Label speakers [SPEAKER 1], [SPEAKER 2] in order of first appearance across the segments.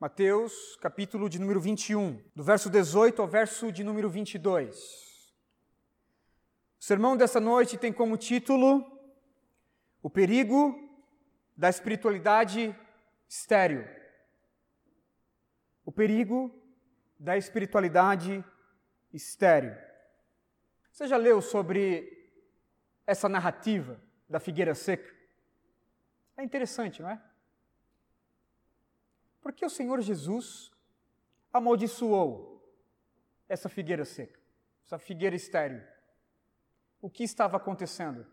[SPEAKER 1] Mateus, capítulo de número 21, do verso 18 ao verso de número 22. O sermão dessa noite tem como título O perigo da espiritualidade estéril. O perigo da espiritualidade estéril. Você já leu sobre essa narrativa da figueira seca? É interessante, não é? Porque o Senhor Jesus amaldiçoou essa figueira seca, essa figueira estéril. O que estava acontecendo?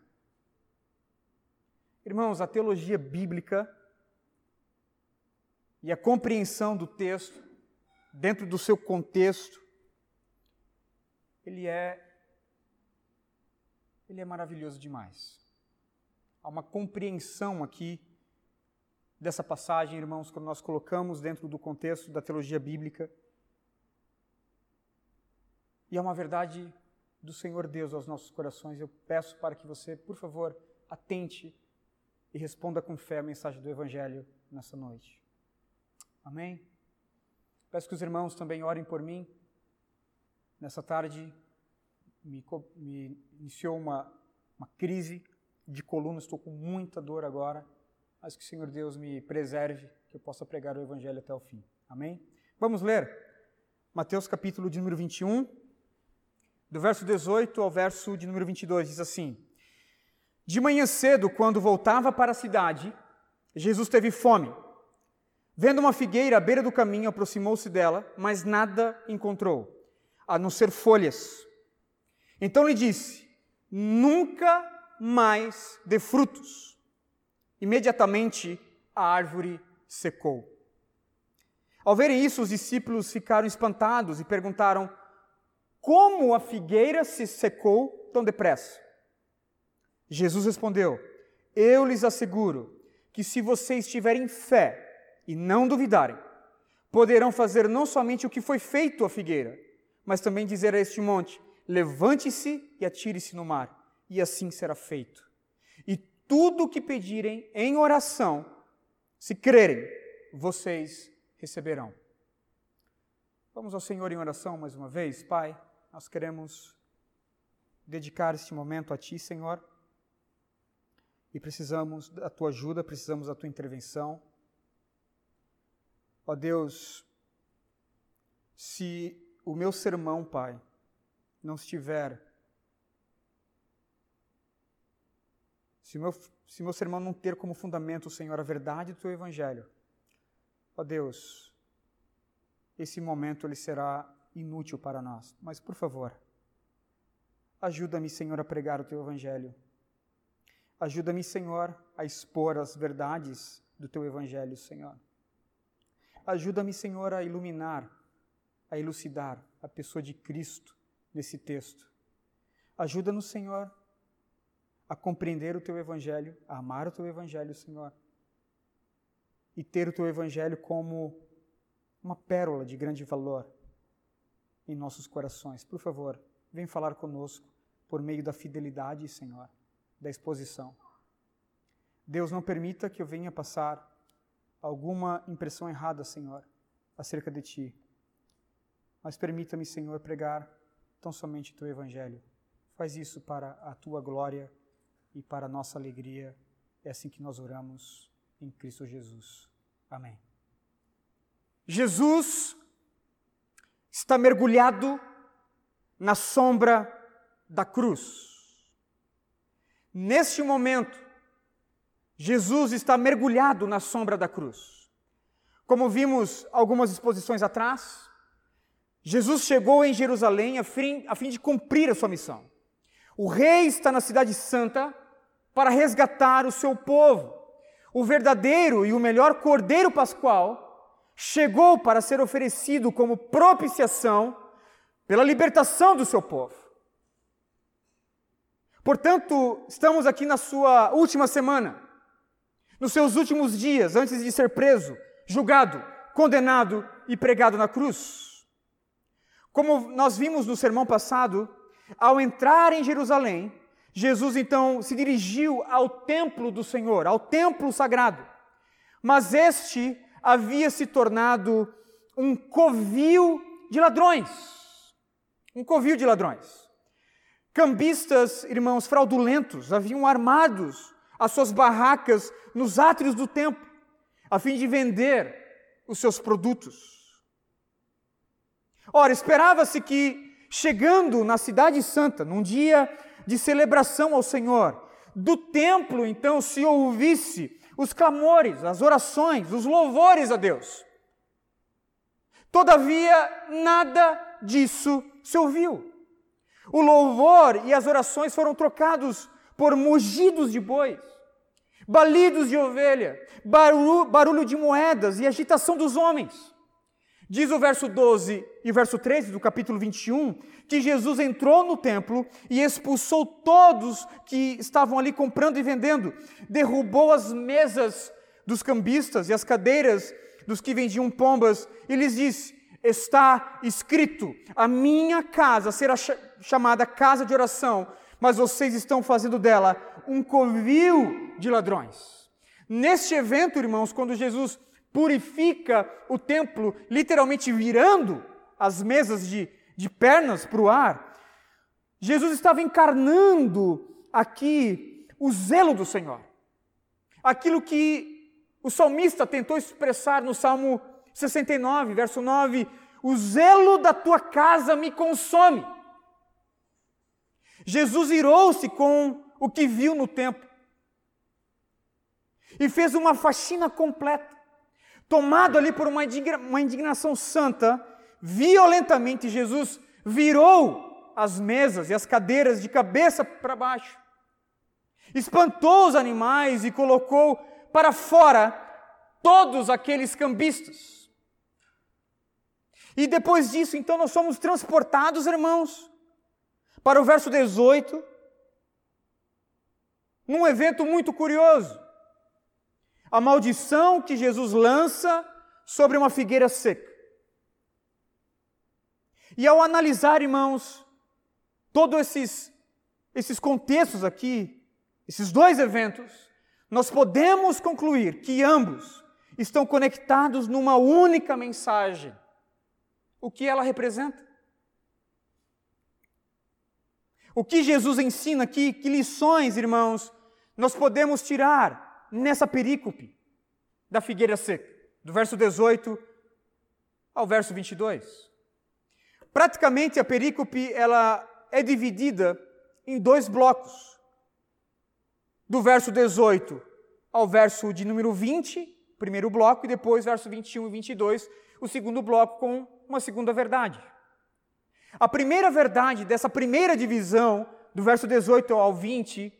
[SPEAKER 1] Irmãos, a teologia bíblica e a compreensão do texto, dentro do seu contexto, ele é ele é maravilhoso demais. Há uma compreensão aqui dessa passagem, irmãos, quando nós colocamos dentro do contexto da teologia bíblica. E é uma verdade do Senhor Deus aos nossos corações. Eu peço para que você, por favor, atente e responda com fé a mensagem do Evangelho nessa noite. Amém? Peço que os irmãos também orem por mim. Nessa tarde me, me iniciou uma, uma crise de coluna, estou com muita dor agora mas que o Senhor Deus me preserve, que eu possa pregar o Evangelho até o fim. Amém? Vamos ler Mateus capítulo de número 21, do verso 18 ao verso de número 22, diz assim: De manhã cedo, quando voltava para a cidade, Jesus teve fome. Vendo uma figueira à beira do caminho, aproximou-se dela, mas nada encontrou, a não ser folhas. Então lhe disse: Nunca mais dê frutos. Imediatamente a árvore secou. Ao verem isso, os discípulos ficaram espantados e perguntaram: Como a figueira se secou tão depressa? Jesus respondeu: Eu lhes asseguro que se vocês tiverem fé e não duvidarem, poderão fazer não somente o que foi feito à figueira, mas também dizer a este monte: Levante-se e atire-se no mar, e assim será feito tudo o que pedirem em oração, se crerem, vocês receberão. Vamos ao Senhor em oração mais uma vez, Pai. Nós queremos dedicar este momento a Ti, Senhor. E precisamos da Tua ajuda, precisamos da Tua intervenção. Ó Deus, se o meu sermão, Pai, não estiver Se meu, se meu sermão não ter como fundamento, Senhor, a verdade do teu evangelho, ó Deus, esse momento ele será inútil para nós. Mas, por favor, ajuda-me, Senhor, a pregar o teu evangelho. Ajuda-me, Senhor, a expor as verdades do teu evangelho, Senhor. Ajuda-me, Senhor, a iluminar, a elucidar a pessoa de Cristo nesse texto. Ajuda-nos, Senhor, a compreender o teu evangelho, a amar o teu evangelho, Senhor, e ter o teu evangelho como uma pérola de grande valor em nossos corações. Por favor, vem falar conosco por meio da fidelidade, Senhor, da exposição. Deus não permita que eu venha passar alguma impressão errada, Senhor, acerca de ti. Mas permita-me, Senhor, pregar tão somente o teu evangelho. Faz isso para a tua glória e para nossa alegria. É assim que nós oramos em Cristo Jesus. Amém. Jesus está mergulhado na sombra da cruz. Neste momento, Jesus está mergulhado na sombra da cruz. Como vimos algumas exposições atrás, Jesus chegou em Jerusalém a fim, a fim de cumprir a sua missão. O rei está na cidade santa para resgatar o seu povo. O verdadeiro e o melhor cordeiro pascual chegou para ser oferecido como propiciação pela libertação do seu povo. Portanto, estamos aqui na sua última semana, nos seus últimos dias, antes de ser preso, julgado, condenado e pregado na cruz. Como nós vimos no sermão passado, ao entrar em Jerusalém, Jesus então se dirigiu ao templo do Senhor, ao templo sagrado. Mas este havia se tornado um covil de ladrões. Um covil de ladrões. Cambistas, irmãos, fraudulentos, haviam armados as suas barracas nos átrios do templo, a fim de vender os seus produtos. Ora, esperava-se que, chegando na Cidade Santa, num dia de celebração ao Senhor, do templo então se ouvisse os clamores, as orações, os louvores a Deus. Todavia, nada disso se ouviu. O louvor e as orações foram trocados por mugidos de bois, balidos de ovelha, barulho, barulho de moedas e agitação dos homens. Diz o verso 12 e verso 13 do capítulo 21 que Jesus entrou no templo e expulsou todos que estavam ali comprando e vendendo, derrubou as mesas dos cambistas e as cadeiras dos que vendiam pombas e lhes disse: Está escrito, a minha casa será chamada casa de oração, mas vocês estão fazendo dela um covil de ladrões. Neste evento, irmãos, quando Jesus purifica o templo, literalmente virando as mesas de, de pernas para o ar, Jesus estava encarnando aqui o zelo do Senhor. Aquilo que o salmista tentou expressar no Salmo 69, verso 9: O zelo da tua casa me consome. Jesus irou-se com o que viu no templo e fez uma faxina completa tomado ali por uma indignação santa, violentamente Jesus virou as mesas e as cadeiras de cabeça para baixo, espantou os animais e colocou para fora todos aqueles cambistas. E depois disso, então, nós somos transportados, irmãos, para o verso 18, num evento muito curioso a maldição que Jesus lança sobre uma figueira seca. E ao analisar, irmãos, todos esses, esses contextos aqui, esses dois eventos, nós podemos concluir que ambos estão conectados numa única mensagem. O que ela representa? O que Jesus ensina aqui, que lições, irmãos, nós podemos tirar nessa perícope da figueira seca, do verso 18 ao verso 22. Praticamente a perícope ela é dividida em dois blocos. Do verso 18 ao verso de número 20, primeiro bloco, e depois verso 21 e 22, o segundo bloco com uma segunda verdade. A primeira verdade dessa primeira divisão, do verso 18 ao 20,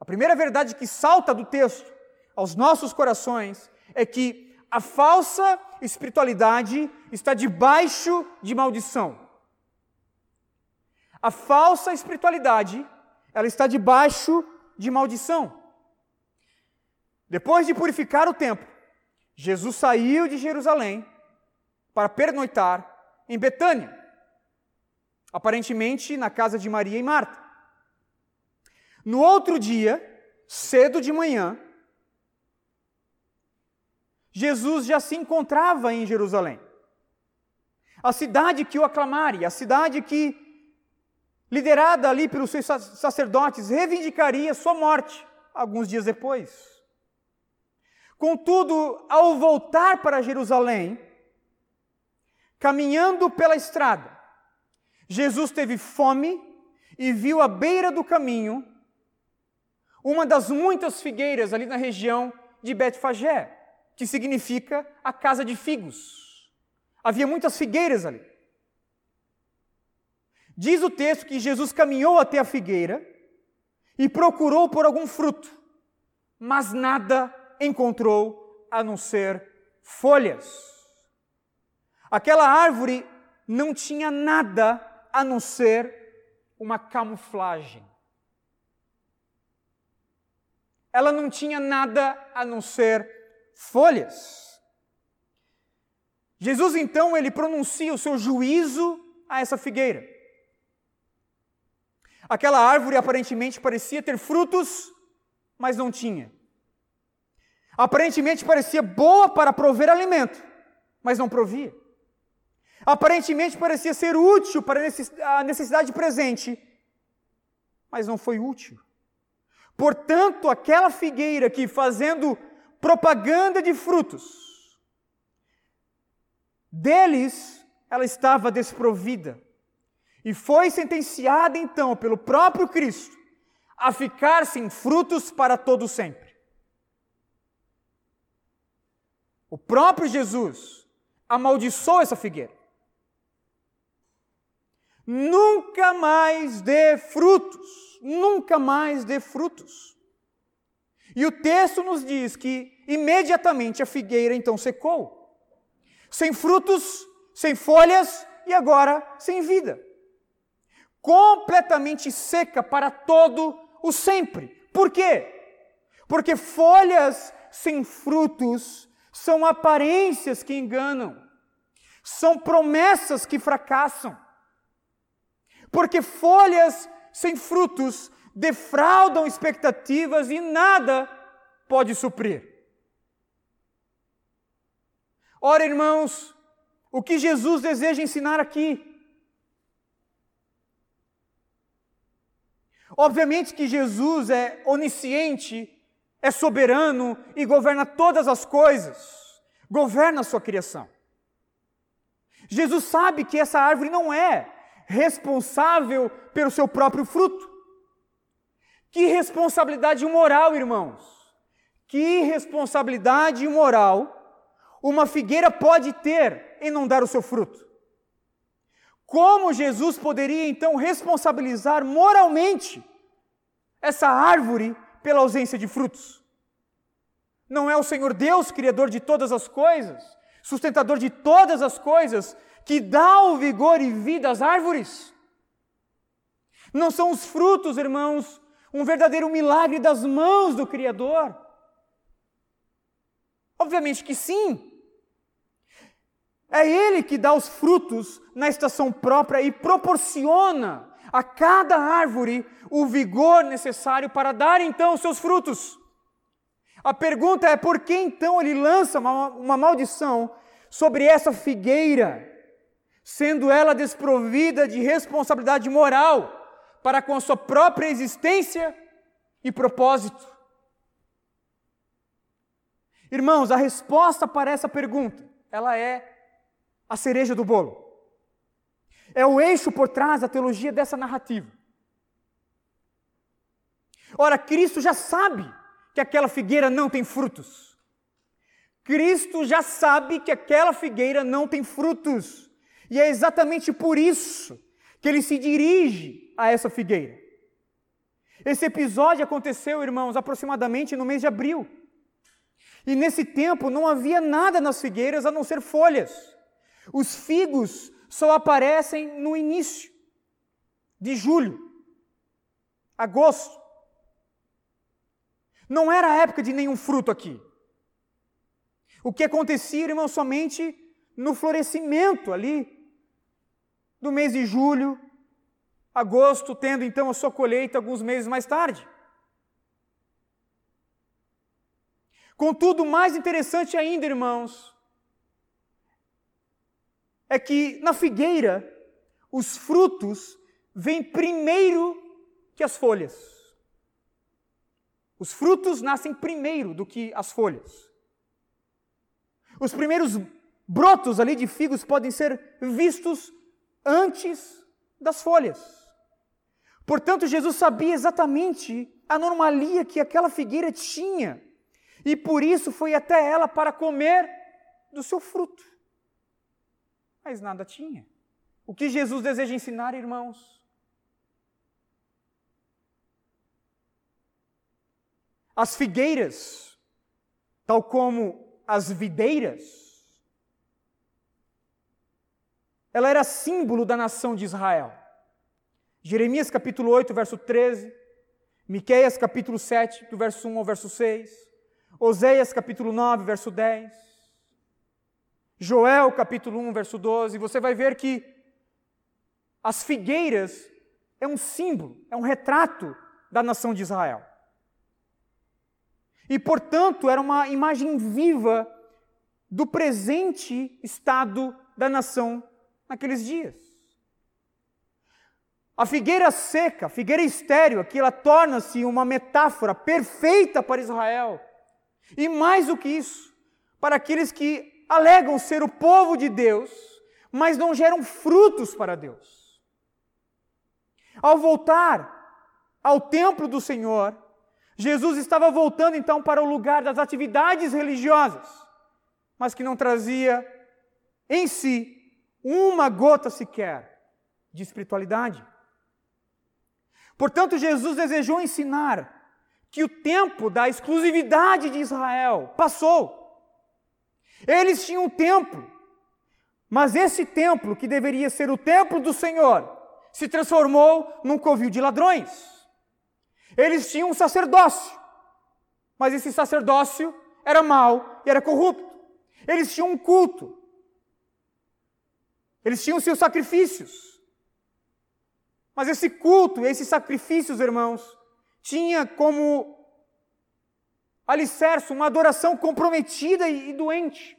[SPEAKER 1] a primeira verdade que salta do texto aos nossos corações é que a falsa espiritualidade está debaixo de maldição. A falsa espiritualidade, ela está debaixo de maldição. Depois de purificar o templo, Jesus saiu de Jerusalém para pernoitar em Betânia, aparentemente na casa de Maria e Marta. No outro dia, cedo de manhã, Jesus já se encontrava em Jerusalém. A cidade que o aclamaria, a cidade que, liderada ali pelos seus sacerdotes, reivindicaria sua morte alguns dias depois. Contudo, ao voltar para Jerusalém, caminhando pela estrada, Jesus teve fome e viu à beira do caminho uma das muitas figueiras ali na região de Betfagé, que significa a casa de figos. Havia muitas figueiras ali. Diz o texto que Jesus caminhou até a figueira e procurou por algum fruto, mas nada encontrou a não ser folhas. Aquela árvore não tinha nada a não ser uma camuflagem. Ela não tinha nada a não ser folhas. Jesus então ele pronuncia o seu juízo a essa figueira. Aquela árvore aparentemente parecia ter frutos, mas não tinha. Aparentemente parecia boa para prover alimento, mas não provia. Aparentemente parecia ser útil para a necessidade presente, mas não foi útil. Portanto, aquela figueira que fazendo propaganda de frutos, deles ela estava desprovida. E foi sentenciada então pelo próprio Cristo a ficar sem frutos para todo sempre. O próprio Jesus amaldiçoou essa figueira. Nunca mais dê frutos, nunca mais dê frutos. E o texto nos diz que imediatamente a figueira então secou, sem frutos, sem folhas e agora sem vida. Completamente seca para todo o sempre. Por quê? Porque folhas sem frutos são aparências que enganam, são promessas que fracassam. Porque folhas sem frutos defraudam expectativas e nada pode suprir. Ora, irmãos, o que Jesus deseja ensinar aqui? Obviamente que Jesus é onisciente, é soberano e governa todas as coisas, governa a sua criação. Jesus sabe que essa árvore não é responsável pelo seu próprio fruto. Que responsabilidade moral, irmãos! Que responsabilidade moral uma figueira pode ter em não dar o seu fruto? Como Jesus poderia então responsabilizar moralmente essa árvore pela ausência de frutos? Não é o Senhor Deus, Criador de todas as coisas, sustentador de todas as coisas, que dá o vigor e vida às árvores? Não são os frutos, irmãos, um verdadeiro milagre das mãos do Criador? Obviamente que sim. É Ele que dá os frutos na estação própria e proporciona a cada árvore o vigor necessário para dar então os seus frutos. A pergunta é por que então ele lança uma, uma maldição sobre essa figueira, sendo ela desprovida de responsabilidade moral para com a sua própria existência e propósito? Irmãos, a resposta para essa pergunta, ela é a cereja do bolo. É o eixo por trás da teologia dessa narrativa. Ora, Cristo já sabe que aquela figueira não tem frutos. Cristo já sabe que aquela figueira não tem frutos. E é exatamente por isso que ele se dirige a essa figueira. Esse episódio aconteceu, irmãos, aproximadamente no mês de abril. E nesse tempo não havia nada nas figueiras a não ser folhas. Os figos só aparecem no início de julho, agosto. Não era a época de nenhum fruto aqui. O que acontecia, irmão, somente no florescimento ali do mês de julho, agosto, tendo então a sua colheita alguns meses mais tarde. Contudo, mais interessante ainda, irmãos, é que na figueira os frutos vêm primeiro que as folhas. Os frutos nascem primeiro do que as folhas. Os primeiros brotos ali de figos podem ser vistos antes das folhas. Portanto, Jesus sabia exatamente a anomalia que aquela figueira tinha e por isso foi até ela para comer do seu fruto mas nada tinha. O que Jesus deseja ensinar, irmãos? As figueiras, tal como as videiras, ela era símbolo da nação de Israel. Jeremias capítulo 8, verso 13, Miqueias capítulo 7, do verso 1 ao verso 6, Oséias capítulo 9, verso 10, Joel capítulo 1, verso 12, você vai ver que as figueiras é um símbolo, é um retrato da nação de Israel. E, portanto, era uma imagem viva do presente estado da nação naqueles dias. A figueira seca, a figueira estéreo, aqui ela torna-se uma metáfora perfeita para Israel. E mais do que isso, para aqueles que alegam ser o povo de Deus, mas não geram frutos para Deus. Ao voltar ao templo do Senhor, Jesus estava voltando então para o lugar das atividades religiosas, mas que não trazia em si uma gota sequer de espiritualidade. Portanto, Jesus desejou ensinar que o tempo da exclusividade de Israel passou. Eles tinham um templo, mas esse templo, que deveria ser o templo do Senhor, se transformou num covil de ladrões. Eles tinham um sacerdócio, mas esse sacerdócio era mau e era corrupto. Eles tinham um culto, eles tinham seus sacrifícios. Mas esse culto, esses sacrifícios, irmãos, tinha como alicerce uma adoração comprometida e doente.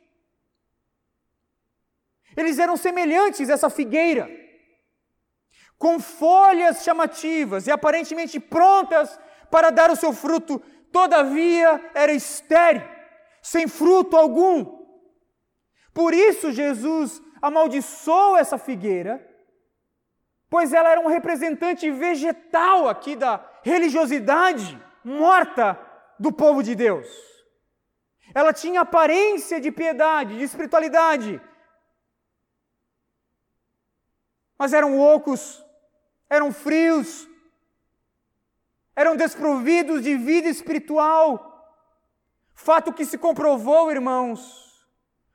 [SPEAKER 1] Eles eram semelhantes a essa figueira com folhas chamativas e aparentemente prontas para dar o seu fruto, todavia era estéril, sem fruto algum. Por isso Jesus amaldiçoou essa figueira, pois ela era um representante vegetal aqui da religiosidade morta do povo de Deus. Ela tinha aparência de piedade, de espiritualidade, mas eram ocos eram frios, eram desprovidos de vida espiritual. Fato que se comprovou, irmãos,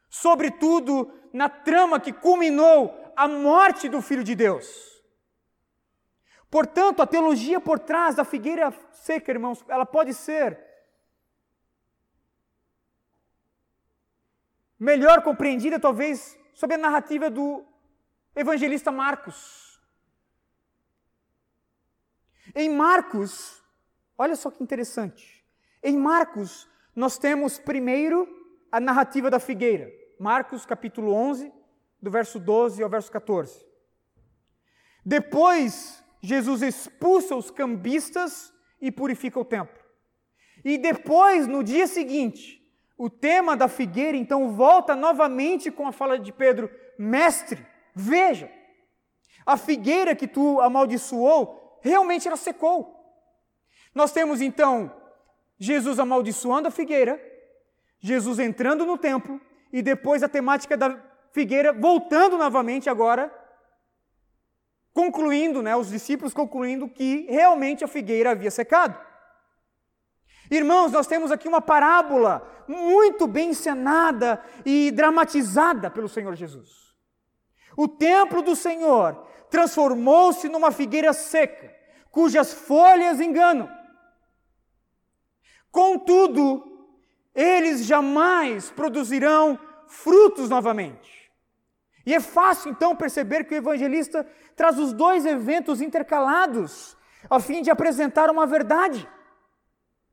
[SPEAKER 1] sobretudo na trama que culminou a morte do Filho de Deus. Portanto, a teologia por trás da figueira seca, irmãos, ela pode ser melhor compreendida, talvez, sob a narrativa do evangelista Marcos. Em Marcos, olha só que interessante. Em Marcos, nós temos primeiro a narrativa da figueira. Marcos capítulo 11, do verso 12 ao verso 14. Depois, Jesus expulsa os cambistas e purifica o templo. E depois, no dia seguinte, o tema da figueira então volta novamente com a fala de Pedro: Mestre, veja, a figueira que tu amaldiçoou realmente ela secou. Nós temos então Jesus amaldiçoando a figueira, Jesus entrando no templo e depois a temática da figueira voltando novamente agora, concluindo, né, os discípulos concluindo que realmente a figueira havia secado. Irmãos, nós temos aqui uma parábola muito bem encenada e dramatizada pelo Senhor Jesus. O templo do Senhor transformou-se numa figueira seca, cujas folhas enganam. Contudo, eles jamais produzirão frutos novamente. E é fácil então perceber que o evangelista traz os dois eventos intercalados, a fim de apresentar uma verdade.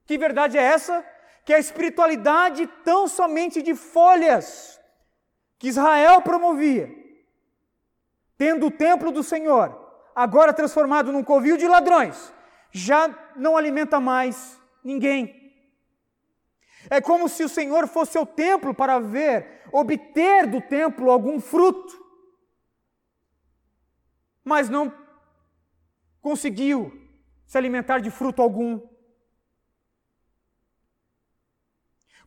[SPEAKER 1] Que verdade é essa? Que a espiritualidade tão somente de folhas que Israel promovia tendo o templo do Senhor, agora transformado num covil de ladrões, já não alimenta mais ninguém. É como se o Senhor fosse o templo para ver, obter do templo algum fruto, mas não conseguiu se alimentar de fruto algum.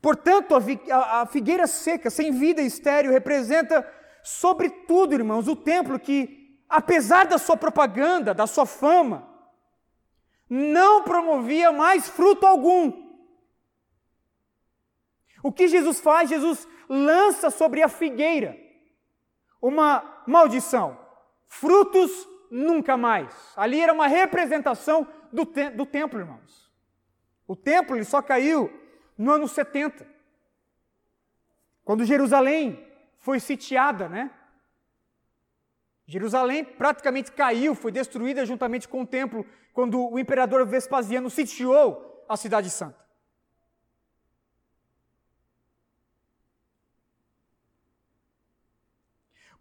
[SPEAKER 1] Portanto, a figueira seca, sem vida estéreo, representa sobretudo, irmãos, o templo que, apesar da sua propaganda, da sua fama, não promovia mais fruto algum. O que Jesus faz? Jesus lança sobre a figueira uma maldição: frutos nunca mais. Ali era uma representação do, te do templo, irmãos. O templo ele só caiu no ano 70, quando Jerusalém foi sitiada, né? Jerusalém praticamente caiu, foi destruída juntamente com o templo, quando o imperador Vespasiano sitiou a cidade santa.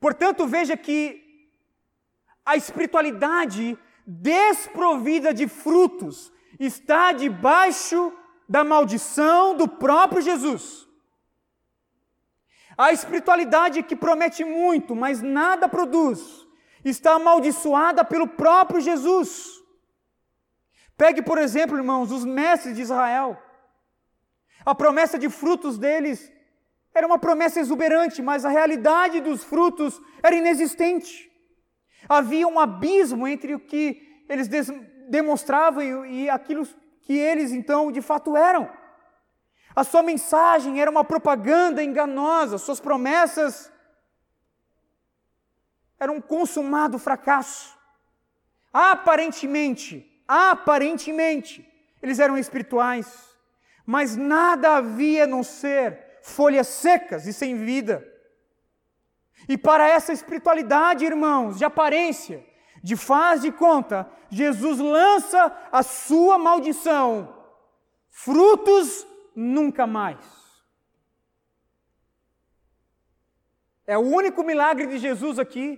[SPEAKER 1] Portanto, veja que a espiritualidade desprovida de frutos está debaixo da maldição do próprio Jesus. A espiritualidade que promete muito, mas nada produz, está amaldiçoada pelo próprio Jesus. Pegue, por exemplo, irmãos, os mestres de Israel. A promessa de frutos deles era uma promessa exuberante, mas a realidade dos frutos era inexistente. Havia um abismo entre o que eles demonstravam e aquilo que eles então de fato eram. A sua mensagem era uma propaganda enganosa, suas promessas eram um consumado fracasso. Aparentemente, aparentemente, eles eram espirituais, mas nada havia a não ser folhas secas e sem vida. E para essa espiritualidade, irmãos, de aparência, de faz de conta, Jesus lança a sua maldição. Frutos nunca mais. É o único milagre de Jesus aqui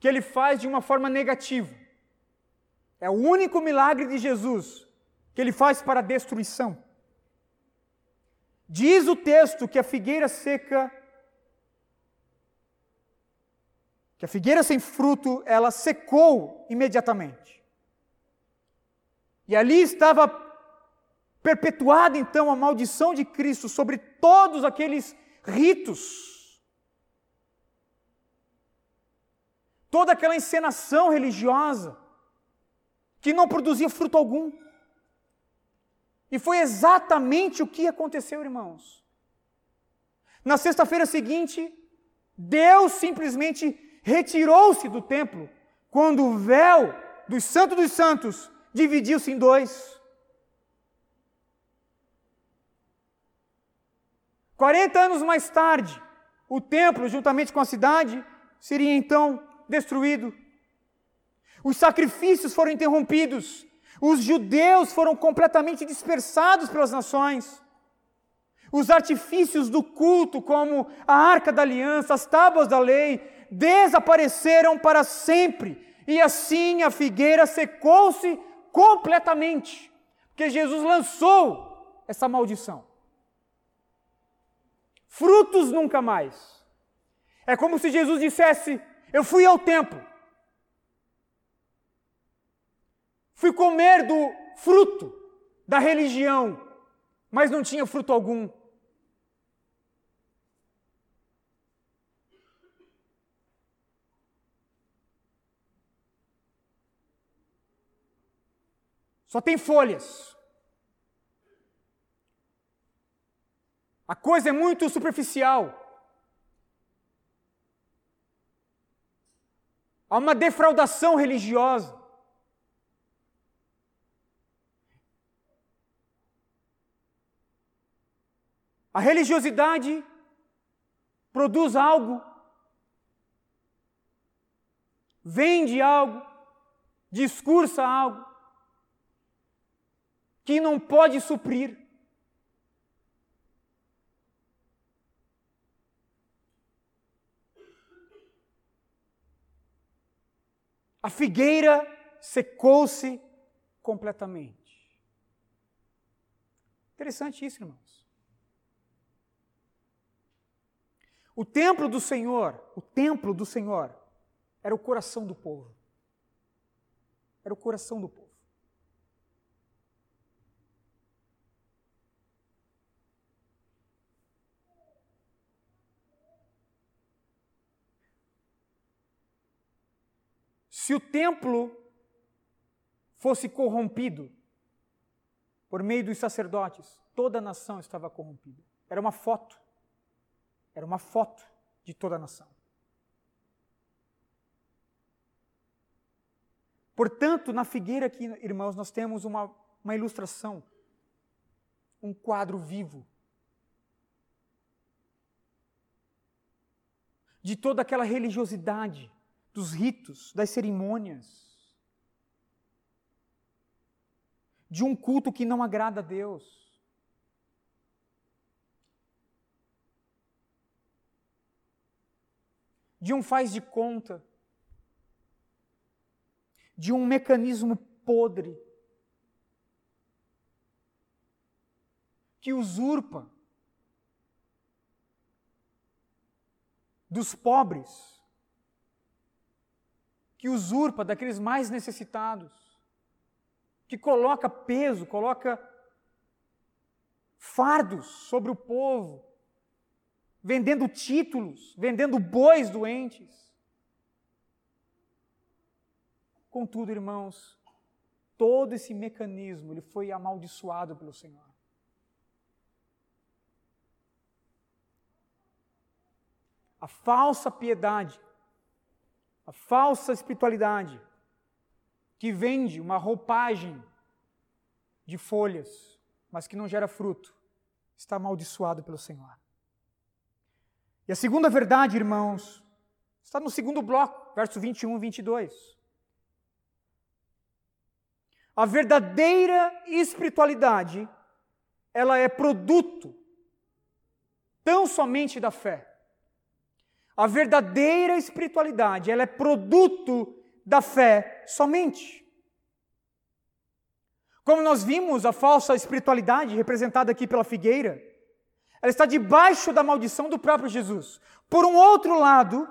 [SPEAKER 1] que ele faz de uma forma negativa. É o único milagre de Jesus que ele faz para a destruição. Diz o texto que a figueira seca que a figueira sem fruto, ela secou imediatamente. E ali estava perpetuada então a maldição de Cristo sobre todos aqueles ritos. Toda aquela encenação religiosa que não produzia fruto algum. E foi exatamente o que aconteceu, irmãos. Na sexta-feira seguinte, Deus simplesmente retirou-se do templo quando o véu dos Santos dos Santos dividiu-se em dois. 40 anos mais tarde, o templo, juntamente com a cidade, seria então destruído. Os sacrifícios foram interrompidos. Os judeus foram completamente dispersados pelas nações. Os artifícios do culto, como a arca da aliança, as tábuas da lei, desapareceram para sempre. E assim a figueira secou-se completamente, porque Jesus lançou essa maldição. Frutos nunca mais. É como se Jesus dissesse: Eu fui ao templo, fui comer do fruto da religião, mas não tinha fruto algum. Só tem folhas. A coisa é muito superficial. Há uma defraudação religiosa. A religiosidade produz algo, vende algo, discursa algo, que não pode suprir. A figueira secou-se completamente. Interessante isso, irmãos. O templo do Senhor, o templo do Senhor, era o coração do povo. Era o coração do povo. Se o templo fosse corrompido por meio dos sacerdotes, toda a nação estava corrompida. Era uma foto. Era uma foto de toda a nação. Portanto, na figueira aqui, irmãos, nós temos uma, uma ilustração, um quadro vivo de toda aquela religiosidade dos ritos, das cerimônias, de um culto que não agrada a Deus. De um faz de conta, de um mecanismo podre que usurpa dos pobres, que usurpa daqueles mais necessitados, que coloca peso, coloca fardos sobre o povo, vendendo títulos, vendendo bois doentes. Contudo, irmãos, todo esse mecanismo ele foi amaldiçoado pelo Senhor. A falsa piedade, a falsa espiritualidade, que vende uma roupagem de folhas, mas que não gera fruto, está amaldiçoado pelo Senhor. E a segunda verdade, irmãos, está no segundo bloco, verso 21 e 22. A verdadeira espiritualidade, ela é produto tão somente da fé. A verdadeira espiritualidade, ela é produto da fé somente. Como nós vimos, a falsa espiritualidade, representada aqui pela figueira, ela está debaixo da maldição do próprio Jesus. Por um outro lado,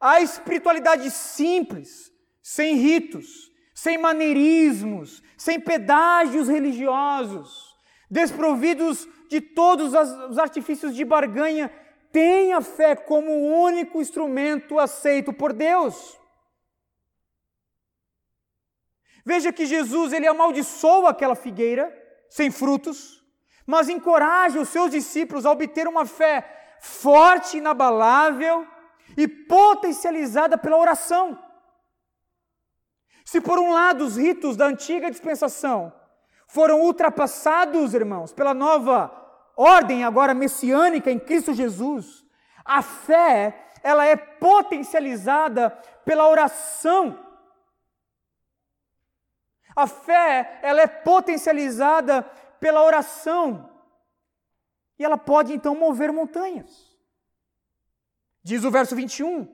[SPEAKER 1] a espiritualidade simples, sem ritos, sem maneirismos, sem pedágios religiosos, desprovidos de todos os artifícios de barganha, tenha fé como o único instrumento aceito por Deus. Veja que Jesus ele amaldiçoa aquela figueira sem frutos, mas encoraja os seus discípulos a obter uma fé forte, inabalável e potencializada pela oração. Se por um lado os ritos da antiga dispensação foram ultrapassados, irmãos, pela nova ordem agora messiânica em Cristo Jesus, a fé, ela é potencializada pela oração. A fé, ela é potencializada pela oração. E ela pode então mover montanhas. Diz o verso 21: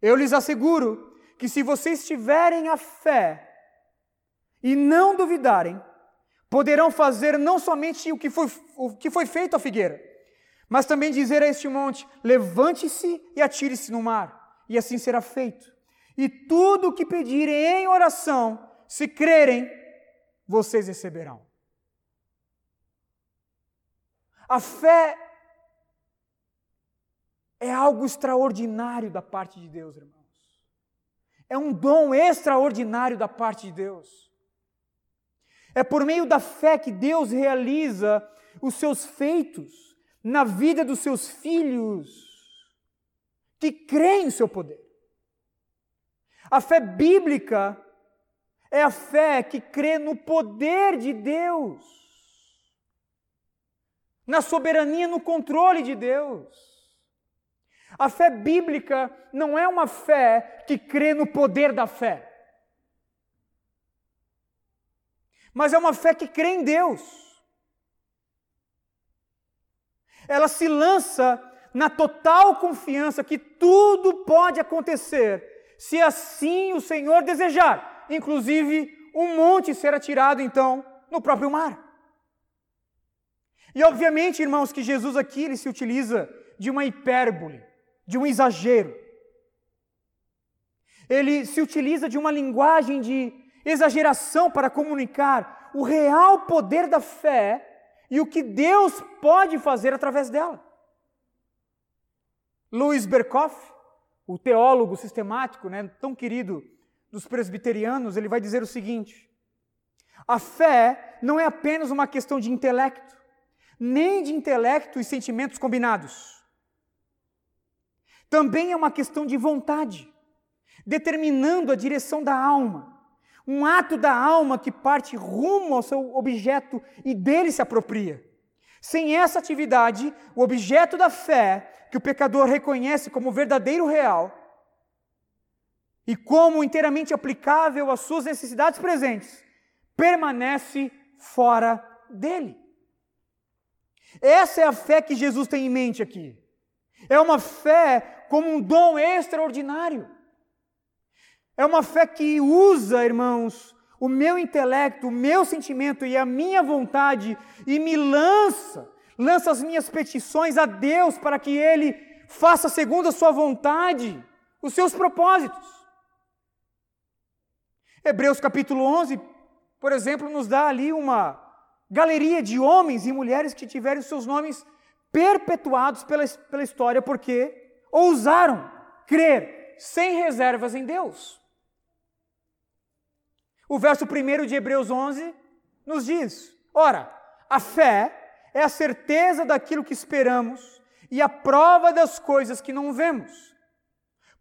[SPEAKER 1] Eu lhes asseguro que se vocês tiverem a fé e não duvidarem, poderão fazer não somente o que foi, o que foi feito à figueira, mas também dizer a este monte: levante-se e atire-se no mar, e assim será feito. E tudo o que pedirem em oração, se crerem, vocês receberão. A fé é algo extraordinário da parte de Deus, irmão. É um dom extraordinário da parte de Deus. É por meio da fé que Deus realiza os seus feitos na vida dos seus filhos que creem em seu poder. A fé bíblica é a fé que crê no poder de Deus, na soberania, no controle de Deus. A fé bíblica não é uma fé que crê no poder da fé, mas é uma fé que crê em Deus. Ela se lança na total confiança que tudo pode acontecer, se assim o Senhor desejar, inclusive um monte ser atirado então no próprio mar. E obviamente, irmãos, que Jesus aqui ele se utiliza de uma hipérbole de um exagero. Ele se utiliza de uma linguagem de exageração para comunicar o real poder da fé e o que Deus pode fazer através dela. Louis Berkhoff, o teólogo sistemático, né, tão querido dos presbiterianos, ele vai dizer o seguinte: a fé não é apenas uma questão de intelecto, nem de intelecto e sentimentos combinados. Também é uma questão de vontade, determinando a direção da alma. Um ato da alma que parte rumo ao seu objeto e dele se apropria. Sem essa atividade, o objeto da fé, que o pecador reconhece como verdadeiro real e como inteiramente aplicável às suas necessidades presentes, permanece fora dele. Essa é a fé que Jesus tem em mente aqui. É uma fé como um dom extraordinário. É uma fé que usa, irmãos, o meu intelecto, o meu sentimento e a minha vontade e me lança, lança as minhas petições a Deus para que Ele faça segundo a sua vontade os seus propósitos. Hebreus capítulo 11, por exemplo, nos dá ali uma galeria de homens e mulheres que tiveram seus nomes perpetuados pela, pela história porque ousaram crer sem reservas em Deus. O verso 1 de Hebreus 11 nos diz: Ora, a fé é a certeza daquilo que esperamos e a prova das coisas que não vemos.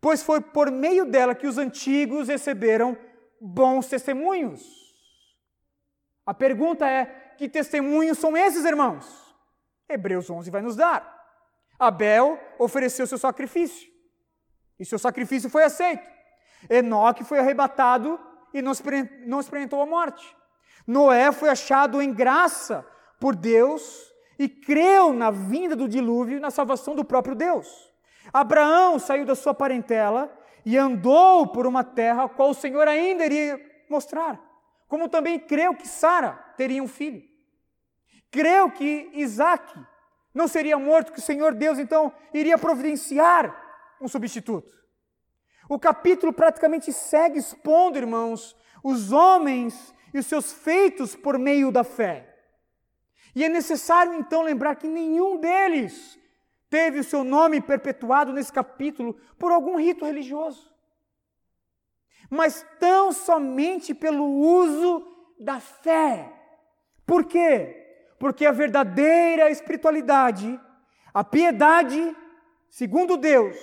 [SPEAKER 1] Pois foi por meio dela que os antigos receberam bons testemunhos. A pergunta é: que testemunhos são esses, irmãos? Hebreus 11 vai nos dar. Abel ofereceu seu sacrifício, e seu sacrifício foi aceito. Enoque foi arrebatado e não experimentou a morte. Noé foi achado em graça por Deus e creu na vinda do dilúvio e na salvação do próprio Deus. Abraão saiu da sua parentela e andou por uma terra a qual o Senhor ainda iria mostrar. Como também creu que Sara teria um filho. Creu que Isaac não seria morto, que o Senhor Deus então iria providenciar um substituto. O capítulo praticamente segue expondo, irmãos, os homens e os seus feitos por meio da fé. E é necessário então lembrar que nenhum deles teve o seu nome perpetuado nesse capítulo por algum rito religioso, mas tão somente pelo uso da fé. Por quê? Porque a verdadeira espiritualidade, a piedade, segundo Deus,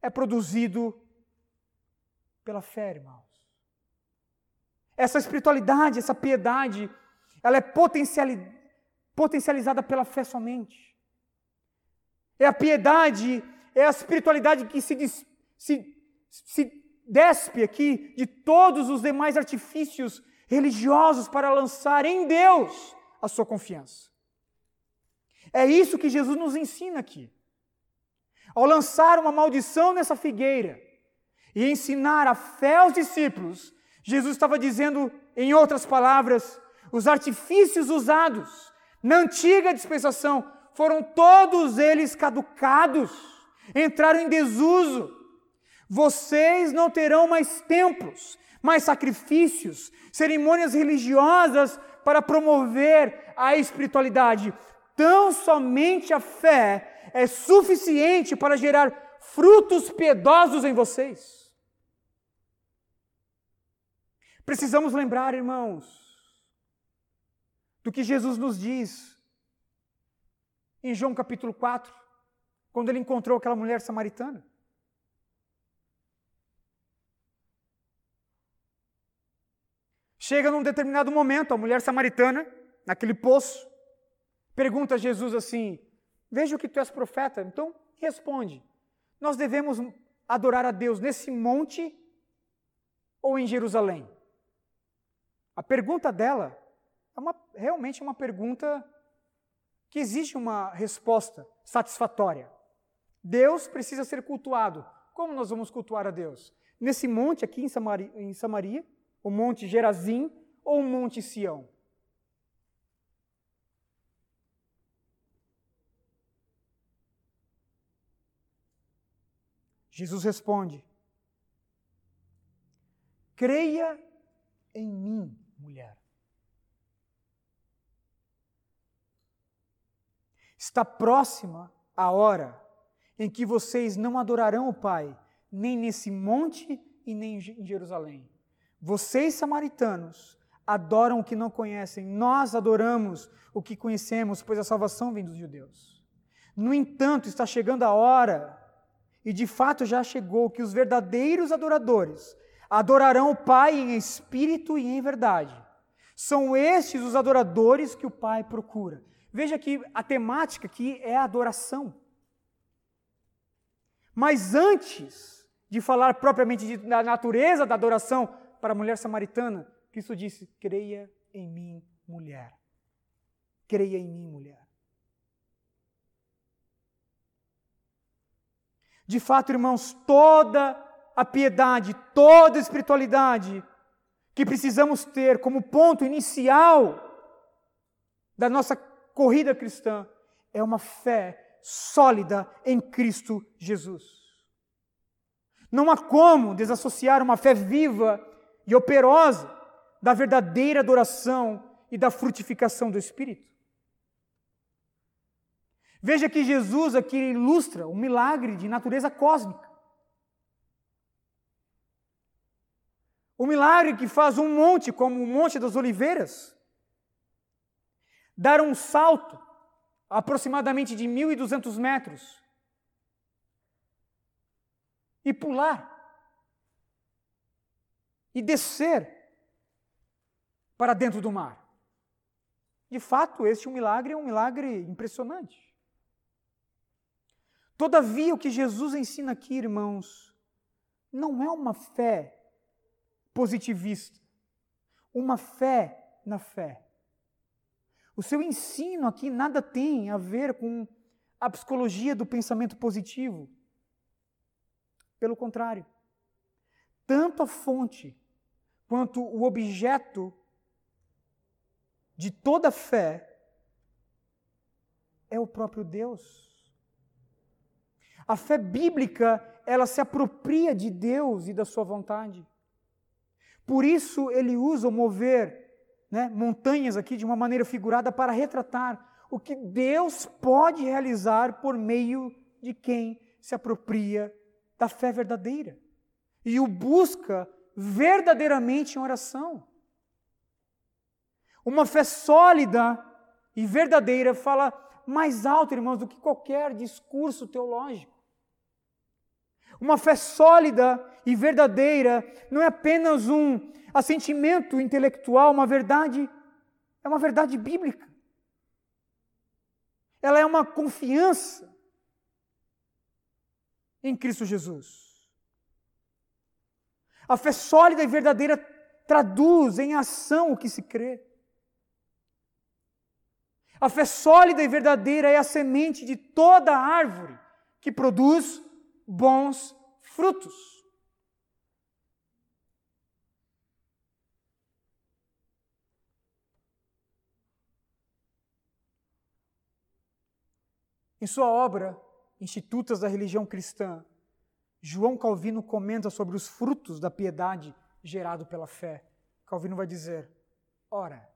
[SPEAKER 1] é produzido pela fé, irmãos. Essa espiritualidade, essa piedade, ela é potencializada pela fé somente. É a piedade, é a espiritualidade que se, se, se despe aqui de todos os demais artifícios religiosos para lançar em Deus a sua confiança. É isso que Jesus nos ensina aqui. Ao lançar uma maldição nessa figueira e ensinar a fé aos discípulos, Jesus estava dizendo, em outras palavras, os artifícios usados na antiga dispensação foram todos eles caducados, entraram em desuso. Vocês não terão mais templos, mais sacrifícios, cerimônias religiosas para promover a espiritualidade. Tão somente a fé é suficiente para gerar frutos piedosos em vocês. Precisamos lembrar, irmãos, do que Jesus nos diz em João capítulo 4, quando ele encontrou aquela mulher samaritana. Chega num determinado momento, a mulher samaritana, naquele poço, pergunta a Jesus assim: Veja que tu és profeta. Então, responde: Nós devemos adorar a Deus nesse monte ou em Jerusalém? A pergunta dela é uma, realmente uma pergunta que exige uma resposta satisfatória. Deus precisa ser cultuado. Como nós vamos cultuar a Deus? Nesse monte aqui em Samaria, em Samaria o monte Gerazim ou o monte Sião? Jesus responde: Creia em mim, mulher. Está próxima a hora em que vocês não adorarão o Pai, nem nesse monte e nem em Jerusalém. Vocês, samaritanos, adoram o que não conhecem, nós adoramos o que conhecemos, pois a salvação vem dos judeus. No entanto, está chegando a hora e de fato já chegou que os verdadeiros adoradores adorarão o Pai em espírito e em verdade. São estes os adoradores que o Pai procura. Veja que a temática aqui é a adoração. Mas antes de falar propriamente da natureza da adoração para a mulher samaritana, Cristo disse: creia em mim, mulher. Creia em mim, mulher. De fato, irmãos, toda a piedade, toda a espiritualidade que precisamos ter como ponto inicial da nossa corrida cristã é uma fé sólida em Cristo Jesus. Não há como desassociar uma fé viva e operosa da verdadeira adoração e da frutificação do Espírito. Veja que Jesus aqui ilustra um milagre de natureza cósmica. O milagre que faz um monte, como o Monte das Oliveiras, dar um salto aproximadamente de 1.200 metros e pular e descer para dentro do mar. De fato, este é milagre é um milagre impressionante. Todavia, o que Jesus ensina aqui, irmãos, não é uma fé positivista, uma fé na fé. O seu ensino aqui nada tem a ver com a psicologia do pensamento positivo. Pelo contrário, tanto a fonte quanto o objeto de toda fé é o próprio Deus. A fé bíblica, ela se apropria de Deus e da sua vontade. Por isso ele usa o mover né, montanhas aqui de uma maneira figurada para retratar o que Deus pode realizar por meio de quem se apropria da fé verdadeira e o busca verdadeiramente em oração. Uma fé sólida e verdadeira fala mais alto, irmãos, do que qualquer discurso teológico. Uma fé sólida e verdadeira não é apenas um assentimento intelectual, uma verdade, é uma verdade bíblica. Ela é uma confiança em Cristo Jesus. A fé sólida e verdadeira traduz em ação o que se crê. A fé sólida e verdadeira é a semente de toda árvore que produz bons frutos. Em sua obra, Institutas da Religião Cristã, João Calvino comenta sobre os frutos da piedade gerado pela fé. Calvino vai dizer: ora,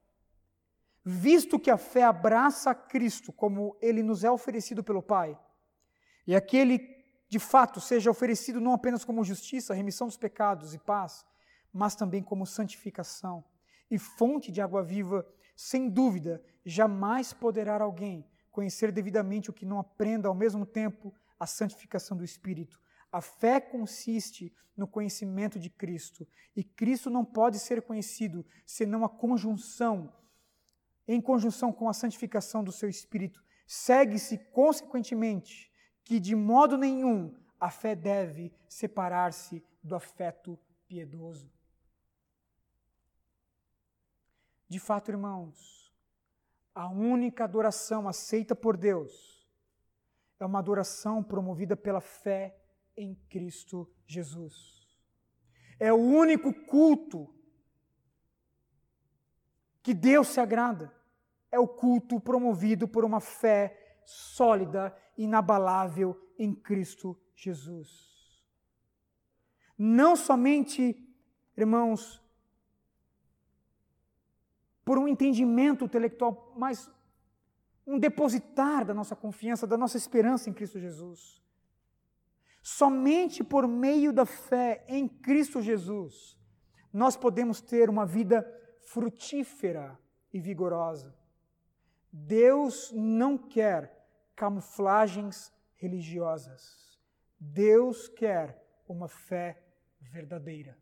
[SPEAKER 1] visto que a fé abraça a Cristo como ele nos é oferecido pelo Pai, e aquele de fato seja oferecido não apenas como justiça, remissão dos pecados e paz, mas também como santificação e fonte de água viva, sem dúvida, jamais poderá alguém conhecer devidamente o que não aprenda ao mesmo tempo a santificação do Espírito. A fé consiste no conhecimento de Cristo, e Cristo não pode ser conhecido senão a conjunção, em conjunção com a santificação do seu Espírito. Segue-se, consequentemente, que de modo nenhum a fé deve separar-se do afeto piedoso. De fato, irmãos, a única adoração aceita por Deus é uma adoração promovida pela fé em Cristo Jesus. É o único culto que Deus se agrada. É o culto promovido por uma fé sólida, inabalável em Cristo Jesus. Não somente, irmãos, por um entendimento intelectual, mas um depositar da nossa confiança, da nossa esperança em Cristo Jesus. Somente por meio da fé em Cristo Jesus, nós podemos ter uma vida frutífera e vigorosa. Deus não quer camuflagens religiosas. Deus quer uma fé verdadeira.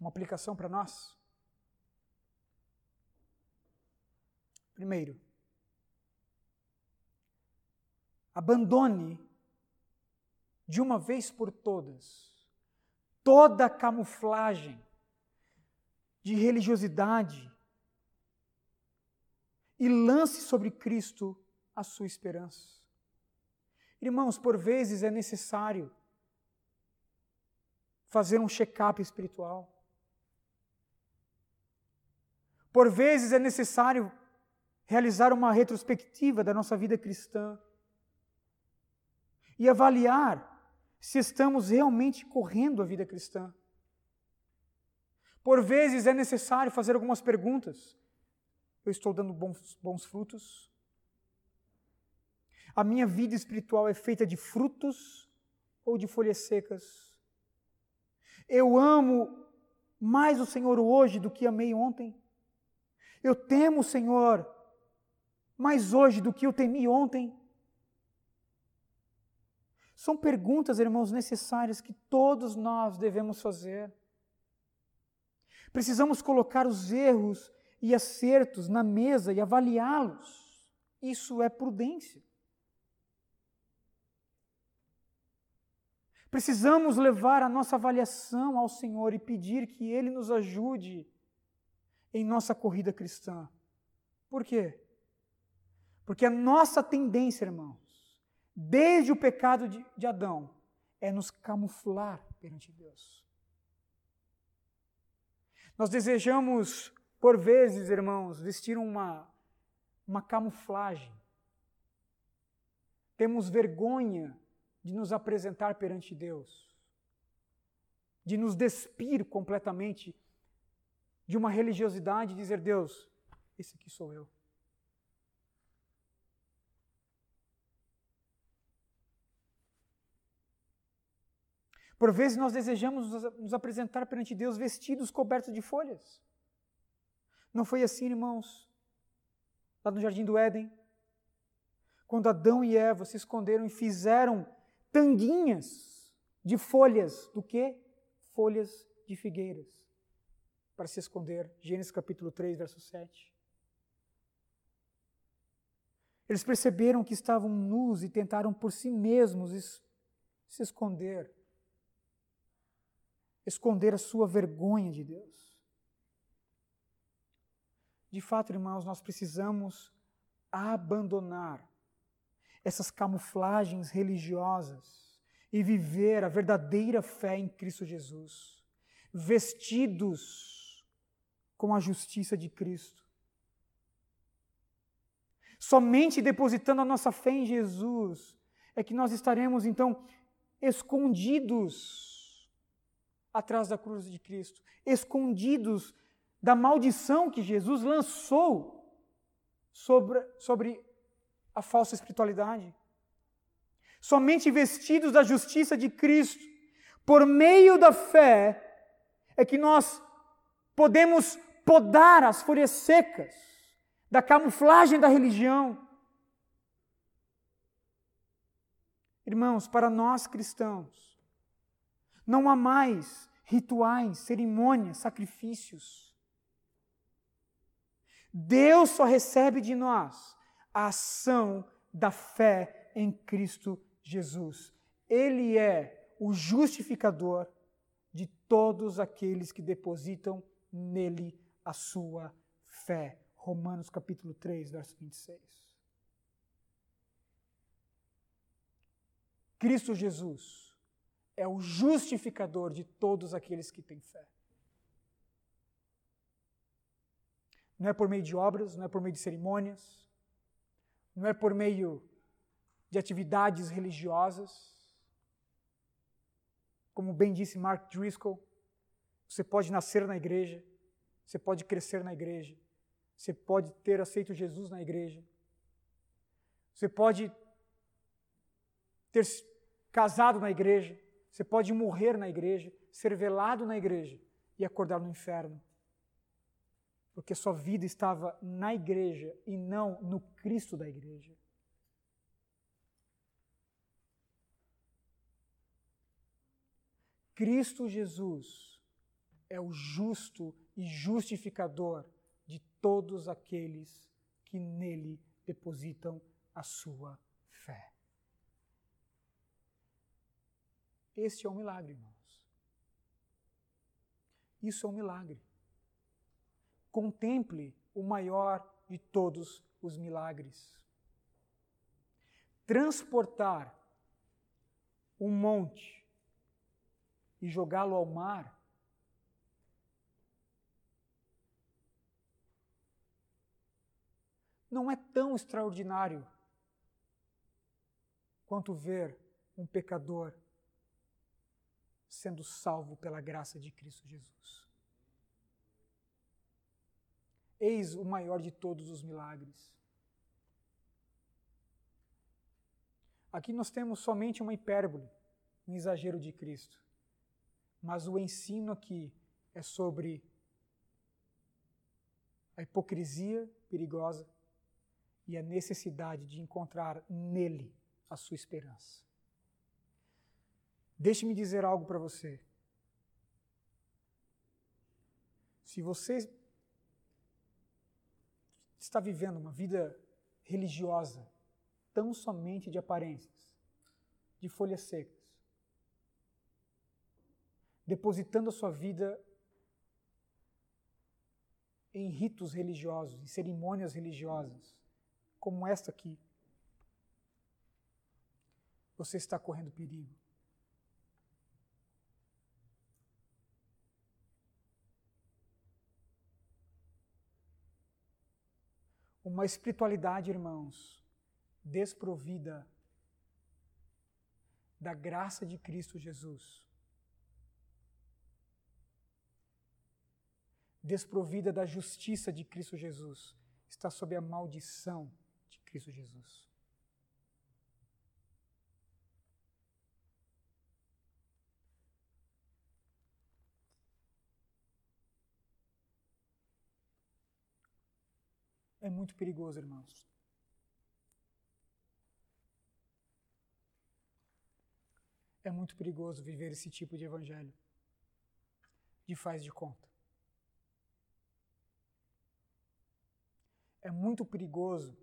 [SPEAKER 1] Uma aplicação para nós? Primeiro, abandone de uma vez por todas toda camuflagem de religiosidade e lance sobre Cristo a sua esperança. Irmãos, por vezes é necessário fazer um check-up espiritual. Por vezes é necessário realizar uma retrospectiva da nossa vida cristã e avaliar se estamos realmente correndo a vida cristã. Por vezes é necessário fazer algumas perguntas. Eu estou dando bons, bons frutos? A minha vida espiritual é feita de frutos ou de folhas secas? Eu amo mais o Senhor hoje do que amei ontem? Eu temo o Senhor mais hoje do que eu temi ontem? São perguntas, irmãos, necessárias que todos nós devemos fazer. Precisamos colocar os erros e acertos na mesa e avaliá-los. Isso é prudência. Precisamos levar a nossa avaliação ao Senhor e pedir que Ele nos ajude em nossa corrida cristã. Por quê? Porque a nossa tendência, irmãos, desde o pecado de, de Adão, é nos camuflar perante Deus. Nós desejamos, por vezes, irmãos, vestir uma, uma camuflagem. Temos vergonha de nos apresentar perante Deus, de nos despir completamente de uma religiosidade e dizer: Deus, esse aqui sou eu. Por vezes nós desejamos nos apresentar perante Deus vestidos cobertos de folhas. Não foi assim, irmãos? Lá no jardim do Éden, quando Adão e Eva se esconderam e fizeram tanguinhas de folhas, do que? Folhas de figueiras, para se esconder. Gênesis capítulo 3, verso 7. Eles perceberam que estavam nus e tentaram por si mesmos se esconder esconder a sua vergonha de Deus. De fato, irmãos, nós precisamos abandonar essas camuflagens religiosas e viver a verdadeira fé em Cristo Jesus, vestidos com a justiça de Cristo. Somente depositando a nossa fé em Jesus é que nós estaremos então escondidos atrás da cruz de Cristo, escondidos da maldição que Jesus lançou sobre, sobre a falsa espiritualidade. Somente vestidos da justiça de Cristo, por meio da fé, é que nós podemos podar as folhas secas da camuflagem da religião. Irmãos, para nós cristãos, não há mais rituais, cerimônias, sacrifícios. Deus só recebe de nós a ação da fé em Cristo Jesus. Ele é o justificador de todos aqueles que depositam nele a sua fé. Romanos capítulo 3, verso 26. Cristo Jesus é o justificador de todos aqueles que têm fé. Não é por meio de obras, não é por meio de cerimônias, não é por meio de atividades religiosas. Como bem disse Mark Driscoll, você pode nascer na igreja, você pode crescer na igreja, você pode ter aceito Jesus na igreja, você pode ter casado na igreja, você pode morrer na igreja, ser velado na igreja e acordar no inferno. Porque sua vida estava na igreja e não no Cristo da igreja. Cristo Jesus é o justo e justificador de todos aqueles que nele depositam a sua fé. Este é um milagre, irmãos. Isso é um milagre. Contemple o maior de todos os milagres. Transportar um monte e jogá-lo ao mar não é tão extraordinário quanto ver um pecador sendo salvo pela graça de Cristo Jesus. Eis o maior de todos os milagres. Aqui nós temos somente uma hipérbole, um exagero de Cristo. Mas o ensino aqui é sobre a hipocrisia perigosa e a necessidade de encontrar nele a sua esperança. Deixe-me dizer algo para você. Se você está vivendo uma vida religiosa tão somente de aparências, de folhas secas, depositando a sua vida em ritos religiosos, em cerimônias religiosas, como esta aqui, você está correndo perigo. Uma espiritualidade, irmãos, desprovida da graça de Cristo Jesus, desprovida da justiça de Cristo Jesus, está sob a maldição Cristo Jesus. É muito perigoso, irmãos. É muito perigoso viver esse tipo de evangelho de faz de conta. É muito perigoso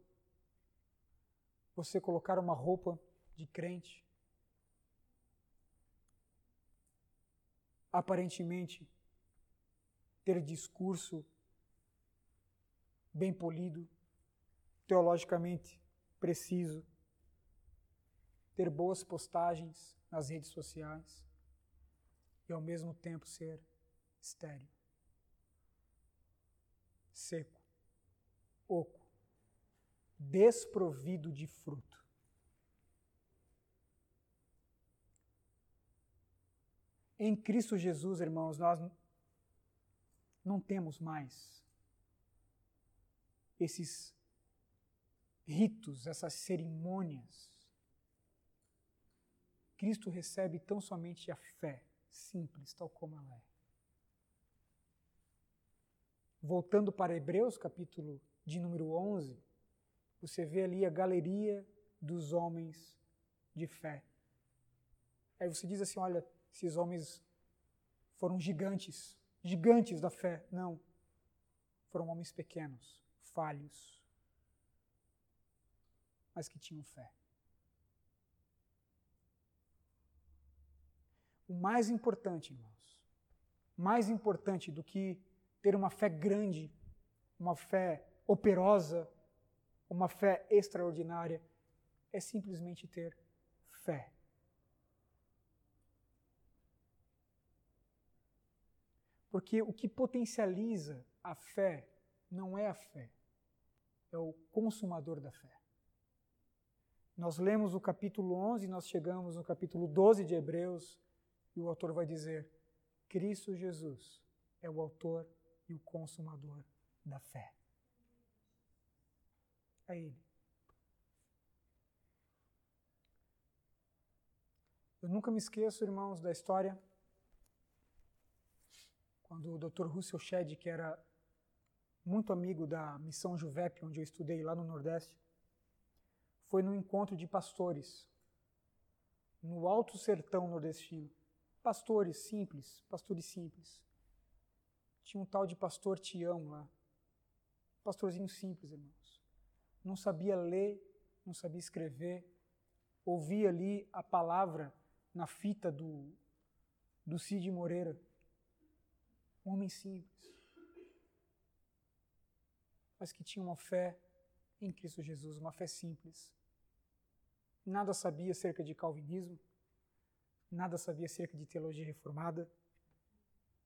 [SPEAKER 1] você colocar uma roupa de crente, aparentemente ter discurso bem polido, teologicamente preciso, ter boas postagens nas redes sociais e ao mesmo tempo ser estéril, seco, oco desprovido de fruto. Em Cristo Jesus, irmãos, nós não temos mais esses ritos, essas cerimônias. Cristo recebe tão somente a fé, simples, tal como ela é. Voltando para Hebreus, capítulo de número 11, você vê ali a galeria dos homens de fé. Aí você diz assim: olha, esses homens foram gigantes, gigantes da fé. Não. Foram homens pequenos, falhos, mas que tinham fé. O mais importante, irmãos, mais importante do que ter uma fé grande, uma fé operosa, uma fé extraordinária, é simplesmente ter fé. Porque o que potencializa a fé não é a fé, é o consumador da fé. Nós lemos o capítulo 11, nós chegamos no capítulo 12 de Hebreus, e o autor vai dizer: Cristo Jesus é o autor e o consumador da fé a Ele. Eu nunca me esqueço, irmãos, da história quando o Dr. Russell Shedd, que era muito amigo da missão Juvep, onde eu estudei lá no Nordeste, foi num encontro de pastores no alto sertão nordestino. Pastores simples, pastores simples. Tinha um tal de pastor Tião lá. Pastorzinho simples, irmão não sabia ler, não sabia escrever, ouvia ali a palavra na fita do, do Cid Moreira. Um homem simples. Mas que tinha uma fé em Cristo Jesus, uma fé simples. Nada sabia acerca de calvinismo, nada sabia acerca de teologia reformada,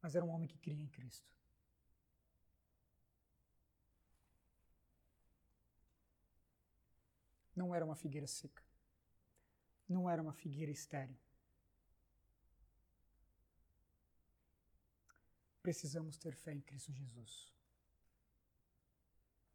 [SPEAKER 1] mas era um homem que cria em Cristo. Não era uma figueira seca. Não era uma figueira estéril. Precisamos ter fé em Cristo Jesus.